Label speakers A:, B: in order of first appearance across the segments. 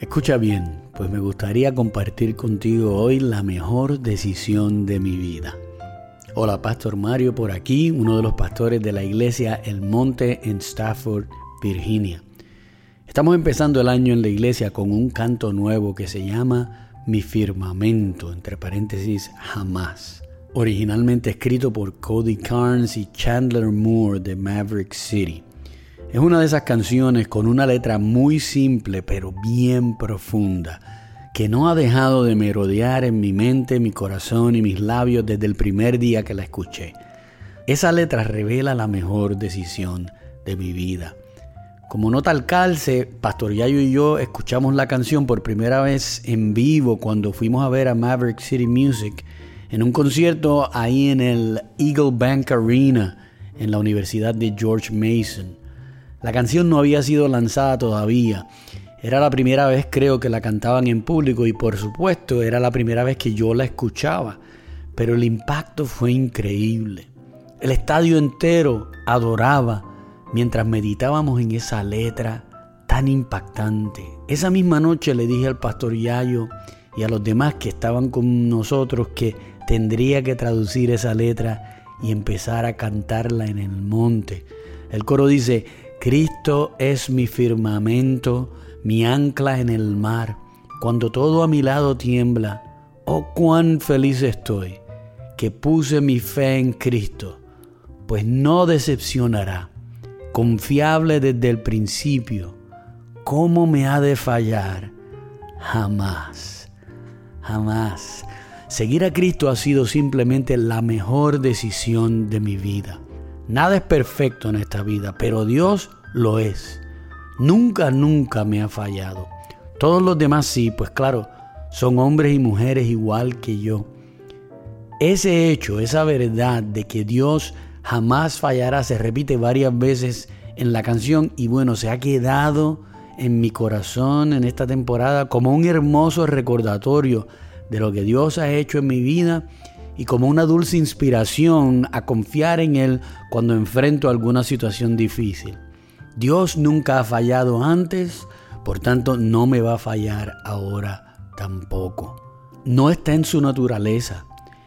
A: Escucha bien, pues me gustaría compartir contigo hoy la mejor decisión de mi vida. Hola, Pastor Mario por aquí, uno de los pastores de la iglesia El Monte en Stafford, Virginia. Estamos empezando el año en la iglesia con un canto nuevo que se llama Mi firmamento, entre paréntesis, jamás. Originalmente escrito por Cody Carnes y Chandler Moore de Maverick City. Es una de esas canciones con una letra muy simple pero bien profunda, que no ha dejado de merodear en mi mente, mi corazón y mis labios desde el primer día que la escuché. Esa letra revela la mejor decisión de mi vida. Como nota al calce, Pastor Yayo y yo escuchamos la canción por primera vez en vivo cuando fuimos a ver a Maverick City Music en un concierto ahí en el Eagle Bank Arena en la Universidad de George Mason. La canción no había sido lanzada todavía. Era la primera vez creo que la cantaban en público y por supuesto era la primera vez que yo la escuchaba. Pero el impacto fue increíble. El estadio entero adoraba mientras meditábamos en esa letra tan impactante. Esa misma noche le dije al pastor Yayo y a los demás que estaban con nosotros que tendría que traducir esa letra y empezar a cantarla en el monte. El coro dice, Cristo es mi firmamento, mi ancla en el mar. Cuando todo a mi lado tiembla, oh cuán feliz estoy que puse mi fe en Cristo, pues no decepcionará. Confiable desde el principio, ¿cómo me ha de fallar? Jamás, jamás. Seguir a Cristo ha sido simplemente la mejor decisión de mi vida. Nada es perfecto en esta vida, pero Dios lo es. Nunca, nunca me ha fallado. Todos los demás sí, pues claro, son hombres y mujeres igual que yo. Ese hecho, esa verdad de que Dios jamás fallará, se repite varias veces en la canción y bueno, se ha quedado en mi corazón en esta temporada como un hermoso recordatorio de lo que Dios ha hecho en mi vida y como una dulce inspiración a confiar en Él cuando enfrento alguna situación difícil. Dios nunca ha fallado antes, por tanto no me va a fallar ahora tampoco. No está en su naturaleza.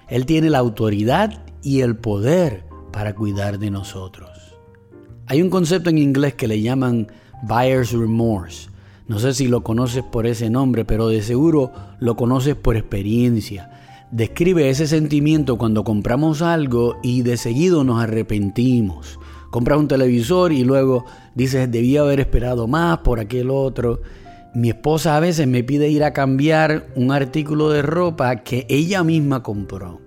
A: Él tiene la autoridad y el poder para cuidar de nosotros. Hay un concepto en inglés que le llaman buyer's remorse. No sé si lo conoces por ese nombre, pero de seguro lo conoces por experiencia describe ese sentimiento cuando compramos algo y de seguido nos arrepentimos. Compras un televisor y luego dices, debía haber esperado más por aquel otro. Mi esposa a veces me pide ir a cambiar un artículo de ropa que ella misma compró.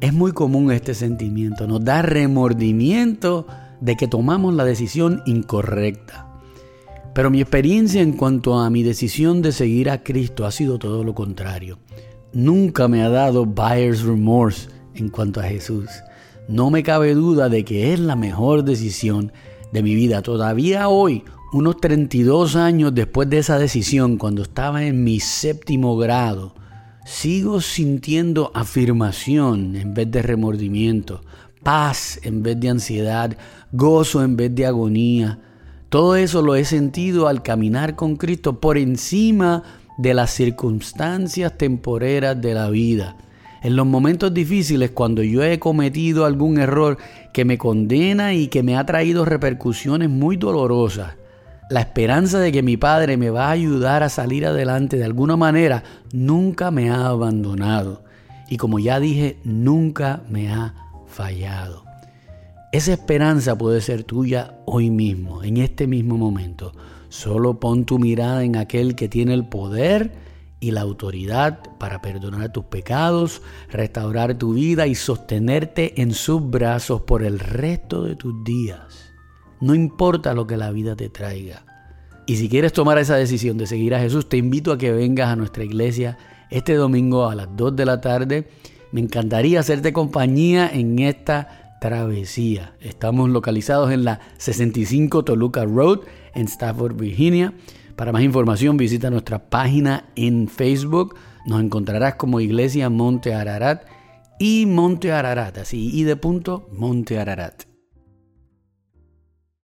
A: Es muy común este sentimiento, nos da remordimiento de que tomamos la decisión incorrecta. Pero mi experiencia en cuanto a mi decisión de seguir a Cristo ha sido todo lo contrario nunca me ha dado buyer's remorse en cuanto a Jesús. No me cabe duda de que es la mejor decisión de mi vida. Todavía hoy, unos 32 años después de esa decisión, cuando estaba en mi séptimo grado, sigo sintiendo afirmación en vez de remordimiento, paz en vez de ansiedad, gozo en vez de agonía. Todo eso lo he sentido al caminar con Cristo por encima de las circunstancias temporeras de la vida. En los momentos difíciles, cuando yo he cometido algún error que me condena y que me ha traído repercusiones muy dolorosas, la esperanza de que mi Padre me va a ayudar a salir adelante de alguna manera nunca me ha abandonado. Y como ya dije, nunca me ha fallado. Esa esperanza puede ser tuya hoy mismo, en este mismo momento. Solo pon tu mirada en aquel que tiene el poder y la autoridad para perdonar tus pecados, restaurar tu vida y sostenerte en sus brazos por el resto de tus días. No importa lo que la vida te traiga. Y si quieres tomar esa decisión de seguir a Jesús, te invito a que vengas a nuestra iglesia este domingo a las 2 de la tarde. Me encantaría hacerte compañía en esta travesía. Estamos localizados en la 65 Toluca Road en Stafford, Virginia. Para más información visita nuestra página en Facebook. Nos encontrarás como Iglesia Monte Ararat y Monte Ararat, así y de punto Monte Ararat.